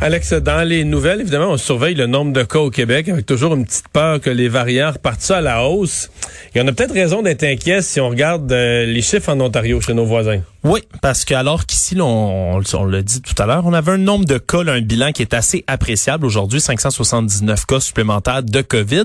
Alex, dans les nouvelles, évidemment, on surveille le nombre de cas au Québec avec toujours une petite peur que les variants repartent ça à la hausse. Y en a peut-être raison d'être inquiet si on regarde euh, les chiffres en Ontario chez nos voisins. Oui, parce que alors qu'ici, là, on, on l'a dit tout à l'heure, on avait un nombre de cas, là, un bilan qui est assez appréciable aujourd'hui, 579 cas supplémentaires de COVID.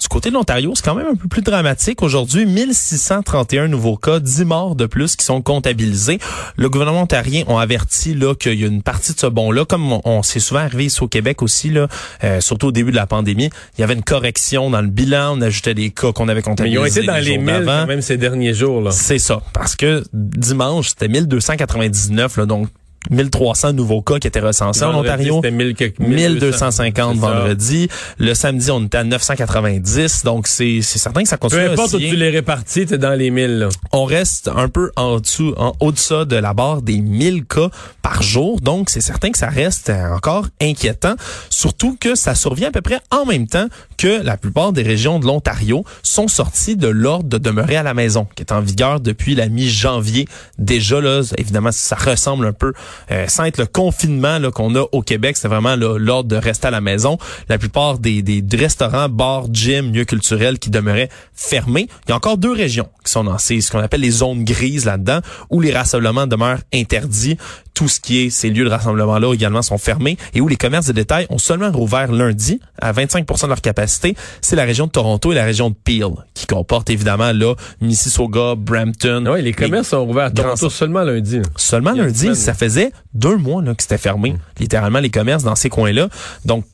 Du côté de l'Ontario, c'est quand même un peu plus dramatique. Aujourd'hui, 1631 nouveaux cas, 10 morts de plus qui sont comptabilisés. Le gouvernement ontarien a averti là qu'il y a une partie de ce bon-là, comme on, on s'est souvent arrivé ici au Québec aussi, là, euh, surtout au début de la pandémie, il y avait une correction dans le bilan, on ajoutait des cas qu'on avait Mais comptabilisés. ils ont été dans les jours 1000 d'avant. quand même ces derniers jours. Là. C'est ça, parce que dimanche, c'était 1299, là, donc 1300 nouveaux cas qui étaient recensés en Ontario. C'était 1000 quelques- 1250 C'est ça. vendredi. Le samedi, on était à 990. Donc, c'est c'est certain que ça Peu continue à importe où tu les répartis, t'es dans les 1000. Là. On reste un peu en dessous, en haut-deçà de la barre des 1000 cas par jour. Donc, c'est certain que ça reste encore inquiétant. Surtout que ça survient à peu près en même temps que la plupart des régions de l'Ontario sont sorties de l'ordre de demeurer à la maison, qui est en vigueur depuis la mi-janvier. Déjà, là, évidemment, ça ressemble un peu, euh, sans être le confinement là, qu'on a au Québec, c'est vraiment là, l'ordre de rester à la maison. La plupart des, des restaurants, bars, gyms, lieux culturels qui demeuraient fermés. Il y a encore deux régions qui sont dans ces, ce qu'on appelle les zones grises là-dedans, où les rassemblements demeurent interdits. Tout ce qui est ces lieux de rassemblement-là également sont fermés et où les commerces de détail ont seulement rouvert lundi à 25 de leur capacité. C'est la région de Toronto et la région de Peel qui comportent évidemment là Mississauga, Brampton. Ouais, les commerces sont ouverts à Toronto seulement lundi. Seulement lundi, ça faisait deux mois là, que c'était fermé, littéralement les commerces dans ces coins-là. Donc,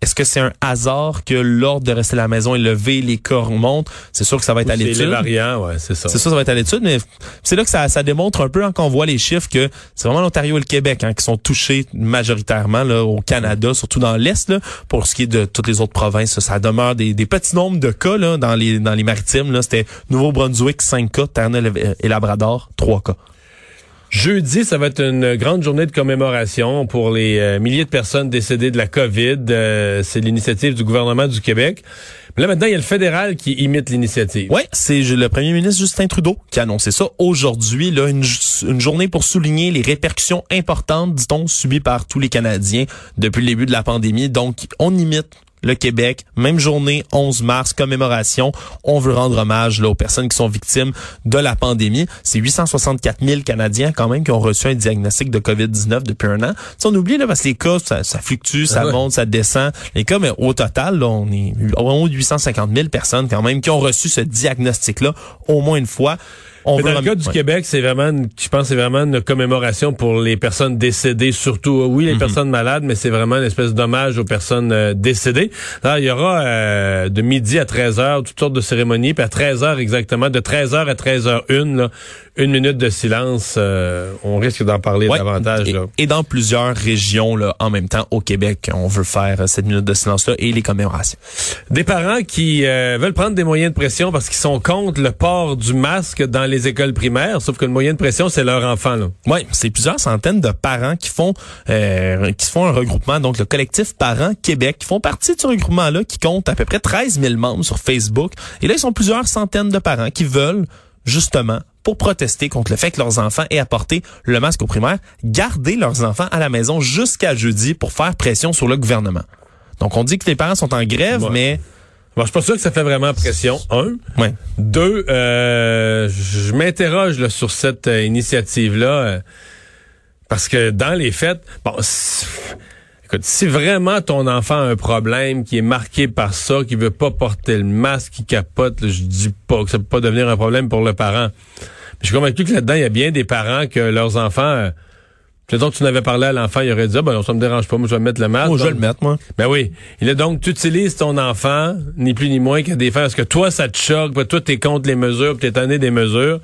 est-ce que c'est un hasard que l'ordre de rester à la maison est levé, les cas remontent? C'est sûr que ça va être à C'est les l'étude. variants, ouais, c'est ça. C'est ça, ça va être à l'étude, mais c'est là que ça, ça démontre un peu hein, quand on voit les chiffres que c'est vraiment l'Ontario et le Québec hein, qui sont touchés majoritairement là, au Canada, surtout dans l'Est. là. Pour ce qui est de toutes les autres provinces, ça demeure des, des petits nombres de cas là, dans les dans les maritimes. Là, C'était Nouveau-Brunswick, 5 cas, Terre-Neuve et Labrador, 3 cas. Jeudi, ça va être une grande journée de commémoration pour les euh, milliers de personnes décédées de la COVID. Euh, c'est l'initiative du gouvernement du Québec. Mais là, maintenant, il y a le fédéral qui imite l'initiative. Ouais, c'est le premier ministre Justin Trudeau qui a annoncé ça aujourd'hui, là, une, journée pour souligner les répercussions importantes, dit-on, subies par tous les Canadiens depuis le début de la pandémie. Donc, on imite le Québec, même journée, 11 mars, commémoration. On veut rendre hommage là, aux personnes qui sont victimes de la pandémie. C'est 864 000 Canadiens quand même qui ont reçu un diagnostic de COVID-19 depuis un an. Tu on oublie là parce que les cas, ça, ça fluctue, ça Ah ouais. monte, ça descend. Les cas, mais au total, là, on est de 850 000 personnes quand même qui ont reçu ce diagnostic-là au moins une fois. On veut dans le cas du ouais. Québec, c'est vraiment, une- je pense, c'est vraiment une commémoration pour les personnes décédées, surtout. Oui, Mhm. les personnes malades, mais c'est vraiment une espèce d'hommage aux personnes euh, décédées. Alors, il y aura euh, de midi à 13 heures toutes sortes de cérémonies, puis à 13 heures exactement, de 13 heures à 13 heures une, là, une minute de silence. euh, on risque d'en parler Ouais. davantage. Et, Là. et dans plusieurs régions là, en même temps au Québec, on veut faire euh, cette minute de silence-là et les commémorations. Des parents qui euh, veulent prendre des moyens de pression parce qu'ils sont contre le port du masque dans les écoles primaires, sauf que le moyen de pression, c'est leur enfant. Oui, c'est plusieurs centaines de parents qui font euh, qui font un regroupement, donc le collectif Parents Québec, qui font partie de ce regroupement-là, qui compte à peu près 13 000 membres sur Facebook. Et là, ils sont plusieurs centaines de parents qui veulent justement pour protester contre le fait que leurs enfants aient apporté le masque au primaire, garder leurs enfants à la maison jusqu'à jeudi pour faire pression sur le gouvernement. Donc on dit que les parents sont en grève, Ouais. mais Bon, je suis pas sûr que ça fait vraiment pression. Un. ouais. Deux, euh, je m'interroge sur cette euh, initiative-là. euh, parce que dans les faits, bon, écoute, si vraiment ton enfant a un problème qui est marqué par ça, qui veut pas porter le masque, qui capote, là, je dis pas que ça peut pas devenir un problème pour le parent. Mais je suis convaincu que là-dedans, il y a bien des parents que leurs enfants, euh, donc tu n'avais parlé à l'enfant, il aurait dit, ah, ben non, ça me dérange pas, moi je vais mettre le masque. Moi, je vais le mettre, moi. Ben oui. Il est donc, tu utilises ton enfant, ni plus ni moins qu'à des fins, parce que toi, ça te choque, toi, t'es contre les mesures, puis t'es tanné des mesures.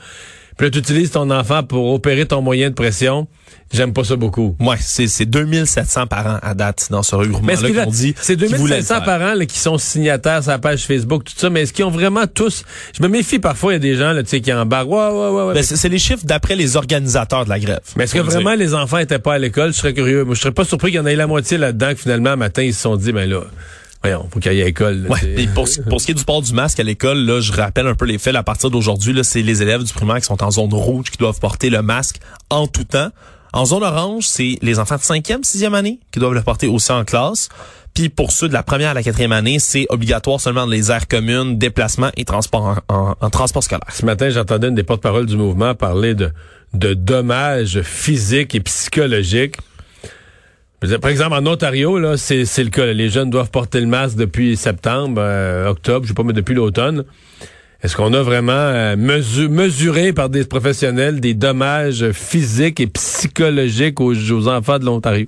Puis là, tu utilises ton enfant pour opérer ton moyen de pression. J'aime pas ça beaucoup. Ouais, c'est c'est 2700 parents à date dans ce Mais est-ce regroupement-là qu'on dit. c'est qu'ils voulaient le 2500 faire. parents là, qui sont signataires sur la page Facebook, tout ça, mais est-ce qu'ils ont vraiment tous... Je me méfie parfois, il y a des gens là, tu sais, qui embarquent. Ouais, ouais, ouais, ouais. Ben, c'est les chiffres d'après les organisateurs de la grève. mais est-ce que le vraiment les enfants étaient pas à l'école? Je serais curieux. Moi, je serais pas surpris qu'il y en ait la moitié là-dedans, que finalement, matin, ils se sont dit, ben là, voyons, faut qu'il y ait à l'école. là, Ouais. Et pour, ce- pour ce qui est du port du masque à l'école, là, je rappelle un peu les faits. là, À partir d'aujourd'hui, là, c'est les élèves du primaire qui sont en zone rouge qui doivent porter le masque en tout temps. En zone orange, c'est les enfants de 5e, 6e année qui doivent le porter aussi en classe. Puis pour ceux de la première à la quatrième année, c'est obligatoire seulement dans les aires communes, déplacements et transport en, en- en transport scolaire. Ce matin, j'entendais une des porte-paroles du mouvement parler de, de dommages physiques et psychologiques. Par exemple, en Ontario, là, c'est, c'est le cas. Les jeunes doivent porter le masque depuis septembre, euh, octobre, je sais pas, mais depuis l'automne. Est-ce qu'on a vraiment euh, mesu- mesuré par des professionnels des dommages physiques et psychologiques aux, aux enfants de l'Ontario?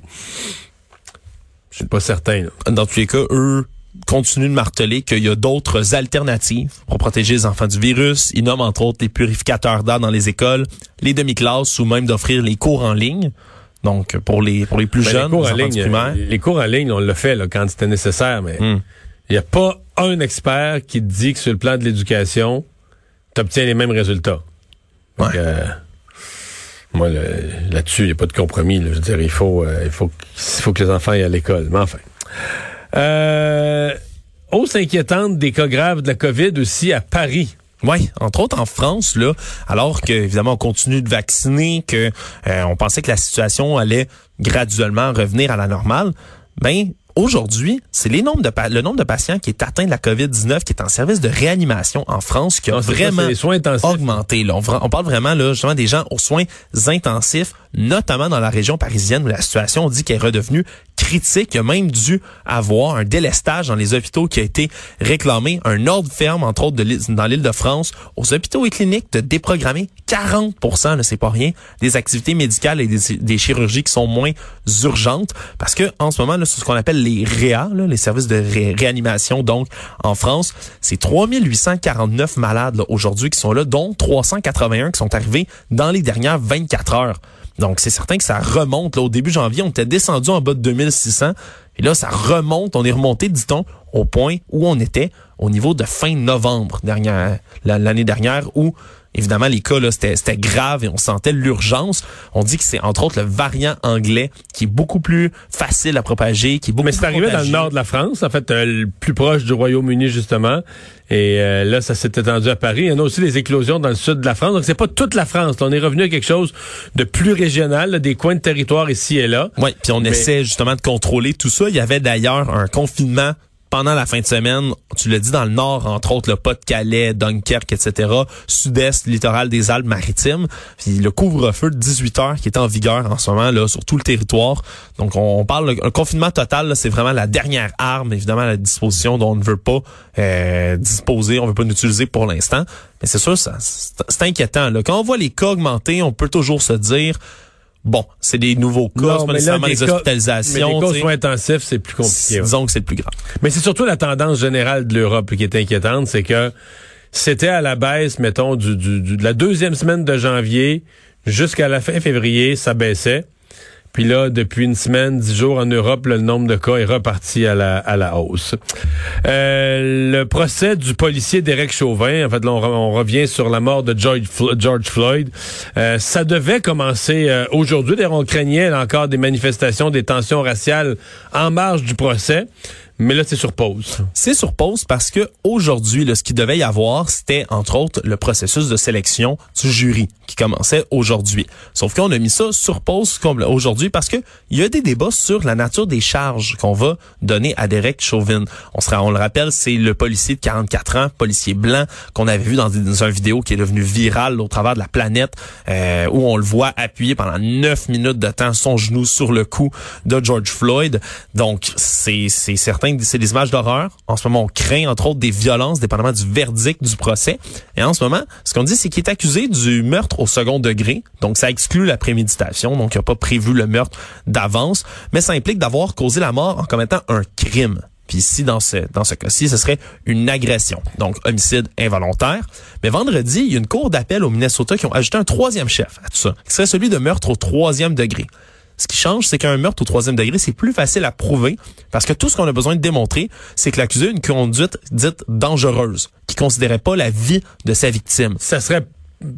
Je suis pas certain. Là. Dans tous les cas, eux continuent de marteler qu'il y a d'autres alternatives pour protéger les enfants du virus. Ils nomment entre autres les purificateurs d'air dans les écoles, les demi-classes ou même d'offrir les cours en ligne. Donc pour les pour les plus Ben, jeunes, les cours les en ligne, primaire. les cours en ligne, on l'a fait là, quand c'était nécessaire, mais Hmm. il n'y a pas un expert qui te dit que sur le plan de l'éducation, tu obtiens les mêmes résultats. Ouais. que, euh, moi, le- là-dessus, il n'y a pas de compromis. là. Je veux dire, il faut, euh, il faut, il faut que les enfants aillent à l'école. Mais enfin. Euh, hausse inquiétante des cas graves de la COVID aussi à Paris. Oui, entre autres en France, là, alors que évidemment on continue de vacciner, que euh, on pensait que la situation allait graduellement revenir à la normale, ben aujourd'hui, c'est les nombres de le nombre de patients qui est atteint de la COVID-19 qui est en service de réanimation en France qui a Non, ça, vraiment c'est les soins intensifs. augmenté. Là. On, on parle vraiment là, justement des gens aux soins intensifs, notamment dans la région parisienne où la situation, on dit qu'elle est redevenue critique. Même dû avoir un délestage dans les hôpitaux qui a été réclamé, un ordre ferme, entre autres, dans l'île de France, aux hôpitaux et cliniques de déprogrammer 40% là, c'est pas rien, des activités médicales et des, chirurgies qui sont moins urgentes. Parce que en ce moment, là, ce qu'on appelle les là, les services de ré- réanimation. Donc, en France, c'est 3849 malades aujourd'hui qui sont là, dont 381 qui sont arrivés dans les dernières 24 heures. Donc, c'est certain que ça remonte. Là, au début janvier, on était descendu en bas de 2600. Et là, ça remonte. On est remonté, dit-on, au point où on était au niveau de fin novembre dernière, la- l'année dernière, où évidemment les cas là c'était grave et on sentait l'urgence. On dit que c'est entre autres le variant anglais qui est beaucoup plus facile à propager, qui est beaucoup Mais c'est arrivé dans le nord de la France, en fait, euh, le plus proche du Royaume-Uni, justement. Et euh, là, ça s'est étendu à Paris. Il y en a aussi des éclosions dans le sud de la France. Donc, c'est pas toute la France. On est revenu à quelque chose de plus régional, là, des coins de territoire ici et là. Oui, puis on Mais- essaie justement de contrôler tout ça. Il y avait d'ailleurs un confinement pendant la fin de semaine, tu l'as dit dans le nord, entre autres le Pas-de-Calais, Dunkerque, etc., sud-est, littoral des Alpes-Maritimes. Puis le couvre-feu de 18 heures qui est en vigueur en ce moment là sur tout le territoire. Donc on, parle un confinement total, c'est vraiment la dernière arme évidemment à la disposition dont on ne veut pas euh, disposer, on veut pas l'utiliser pour l'instant. Mais c'est sûr, c'est inquiétant. Là. Quand on voit les cas augmenter, on peut toujours se dire Bon, c'est des nouveaux cas, c'est pas nécessairement des des cas- hospitalisations. Mais les cas soins intensifs, c'est plus compliqué. ouais. Disons que c'est le plus grave. Mais c'est surtout la tendance générale de l'Europe qui est inquiétante, c'est que c'était à la baisse, mettons, du, du- du- de la deuxième semaine de janvier jusqu'à la fin février, ça baissait. Puis là, depuis une semaine, dix jours en Europe, le nombre de cas est reparti à la, à la hausse. Euh, le procès du policier Derek Chauvin, en fait, là, on, re- on revient sur la mort de George, George Floyd. Euh, ça devait commencer euh, aujourd'hui. D'ailleurs, on craignait encore des manifestations, des tensions raciales en marge du procès. Mais là, c'est sur pause. C'est sur pause parce que aujourd'hui, ce qu'il devait y avoir, c'était entre autres le processus de sélection du jury qui commençait aujourd'hui. Sauf qu'on a mis ça sur pause comme aujourd'hui parce que il y a des débats sur la nature des charges qu'on va donner à Derek Chauvin. On sera, on le rappelle, c'est le policier de 44 ans, policier blanc qu'on avait vu dans, une vidéo qui est devenue virale au travers de la planète, euh, où on le voit appuyer pendant 9 minutes de temps son genou sur le cou de George Floyd. Donc, c'est certain c'est des images d'horreur. En ce moment, on craint entre autres des violences, dépendamment du verdict du procès. Et en ce moment, ce qu'on dit, c'est qu'il est accusé du meurtre au second degré. Donc, ça exclut la préméditation. Donc, il n'a pas prévu le meurtre d'avance. Mais ça implique d'avoir causé la mort en commettant un crime. Puis ici, dans ce, dans ce cas-ci, ce serait une agression. Donc, homicide involontaire. Mais vendredi, il y a une cour d'appel au Minnesota qui ont ajouté un troisième chef à tout ça, qui serait celui de meurtre au troisième degré. Ce qui change, c'est qu'un meurtre au troisième degré, c'est plus facile à prouver parce que tout ce qu'on a besoin de démontrer, c'est que l'accusé a une conduite dite dangereuse, qui considérait pas la vie de sa victime. Ça serait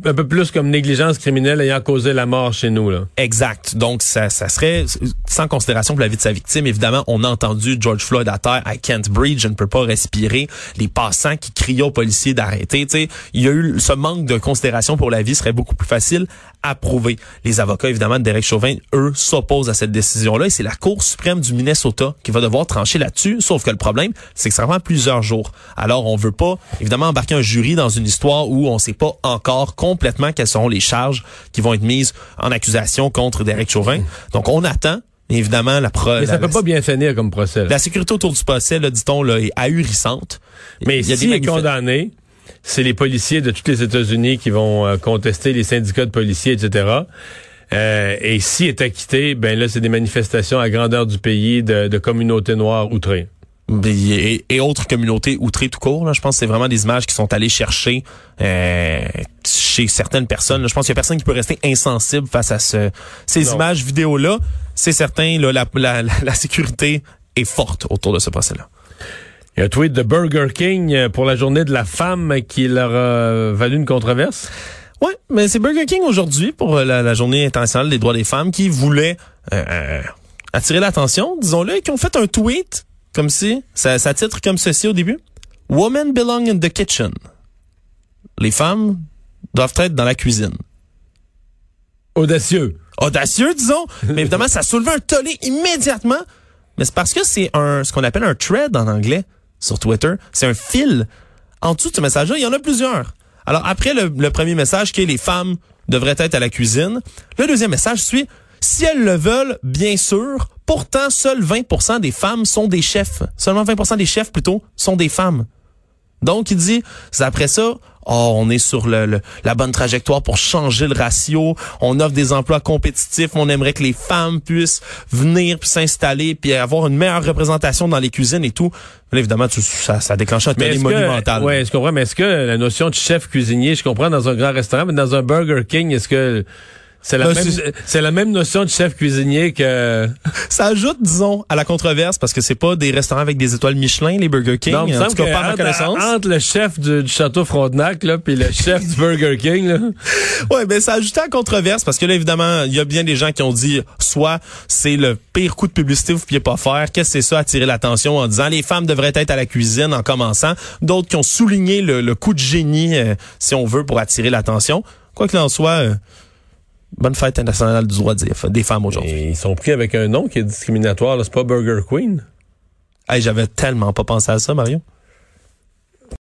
un peu plus comme négligence criminelle ayant causé la mort chez nous. Là. Exact. Donc, ça, ça serait sans considération pour la vie de sa victime. Évidemment, on a entendu George Floyd à terre, I can't breathe, je ne peux pas respirer. Les passants qui criaient aux policiers d'arrêter. Il y a eu ce manque de considération pour la vie serait beaucoup plus facile à prouver. Les avocats, évidemment, de Derek Chauvin, eux, s'opposent à cette décision-là et c'est la Cour suprême du Minnesota qui va devoir trancher là-dessus. Sauf que le problème, c'est que ça prend plusieurs jours. Alors, on veut pas, évidemment, embarquer un jury dans une histoire où on sait pas encore complètement quelles seront les charges qui vont être mises en accusation contre Derek Chauvin. Donc, on attend. Évidemment, la preuve. Mais ça peut pas bien finir comme procès. Là. La sécurité autour du procès, là, dit-on, là, est ahurissante. Mais il y a s'il est condamné, c'est les policiers de tous les États-Unis qui vont euh, contester les syndicats de policiers, etc. Euh, et s'il est acquitté, ben là, c'est des manifestations à grandeur du pays de, de communautés noires outrées. Et, et, autres communautés outrées tout court. Là. Je pense que c'est vraiment des images qui sont allées chercher euh, chez certaines personnes. Là. Je pense qu'il y a personne qui peut rester insensible face à ce, ces Non. images vidéo-là. C'est certain, là, la, la, la, la sécurité est forte autour de ce procès-là. Il y a un tweet de Burger King euh, pour la journée de la femme qui leur a valu une controverse. Ouais, mais c'est Burger King aujourd'hui pour euh, la, la journée internationale des droits des femmes qui voulait euh, euh, attirer l'attention, disons-le, et qui ont fait un tweet comme si, ça, ça titre comme ceci au début. Women belong in the kitchen. Les femmes doivent être dans la cuisine. Audacieux. Audacieux, disons, mais évidemment, ça a soulevé un tollé immédiatement. Mais c'est parce que c'est un, ce qu'on appelle un thread en anglais sur Twitter. C'est un fil. En dessous de ce message-là, il y en a plusieurs. Alors, après le, le premier message qui est les femmes devraient être à la cuisine, le deuxième message suit si elles le veulent, bien sûr. Pourtant, seuls 20% des femmes sont des chefs. Seulement 20% des chefs, plutôt, sont des femmes. Donc, il dit, c'est après ça, oh, on est sur le, le- la bonne trajectoire pour changer le ratio. On offre des emplois compétitifs. On aimerait que les femmes puissent venir puis s'installer puis avoir une meilleure représentation dans les cuisines et tout. Là, évidemment, tu- ça, ça déclenche un est-ce monumental. ouais, je comprends, mais est-ce que la notion de chef cuisinier, je comprends dans un grand restaurant, mais dans un Burger King, est-ce que c'est la, même, la même notion de chef cuisinier que... Ça ajoute, disons, à la controverse parce que c'est pas des restaurants avec des étoiles Michelin, les Burger King. Non, me semble que pas ma entre, connaissance. entre le chef du, château Frontenac, là, puis le chef du Burger King, là. Ouais, ben ça a ajouté à la controverse parce que là évidemment, il y a bien des gens qui ont dit soit c'est le pire coup de publicité que vous pouviez pas faire, qu'est-ce que c'est ça attirer l'attention en disant les femmes devraient être à la cuisine en commençant, d'autres qui ont souligné le, le coup de génie euh, si on veut pour attirer l'attention. Quoi qu'il en soit, euh, bonne fête internationale du droit des, femmes aujourd'hui. Ils sont pris avec un nom qui est discriminatoire. C'est pas Burger Queen. Hey, j'avais tellement pas pensé à ça Mario.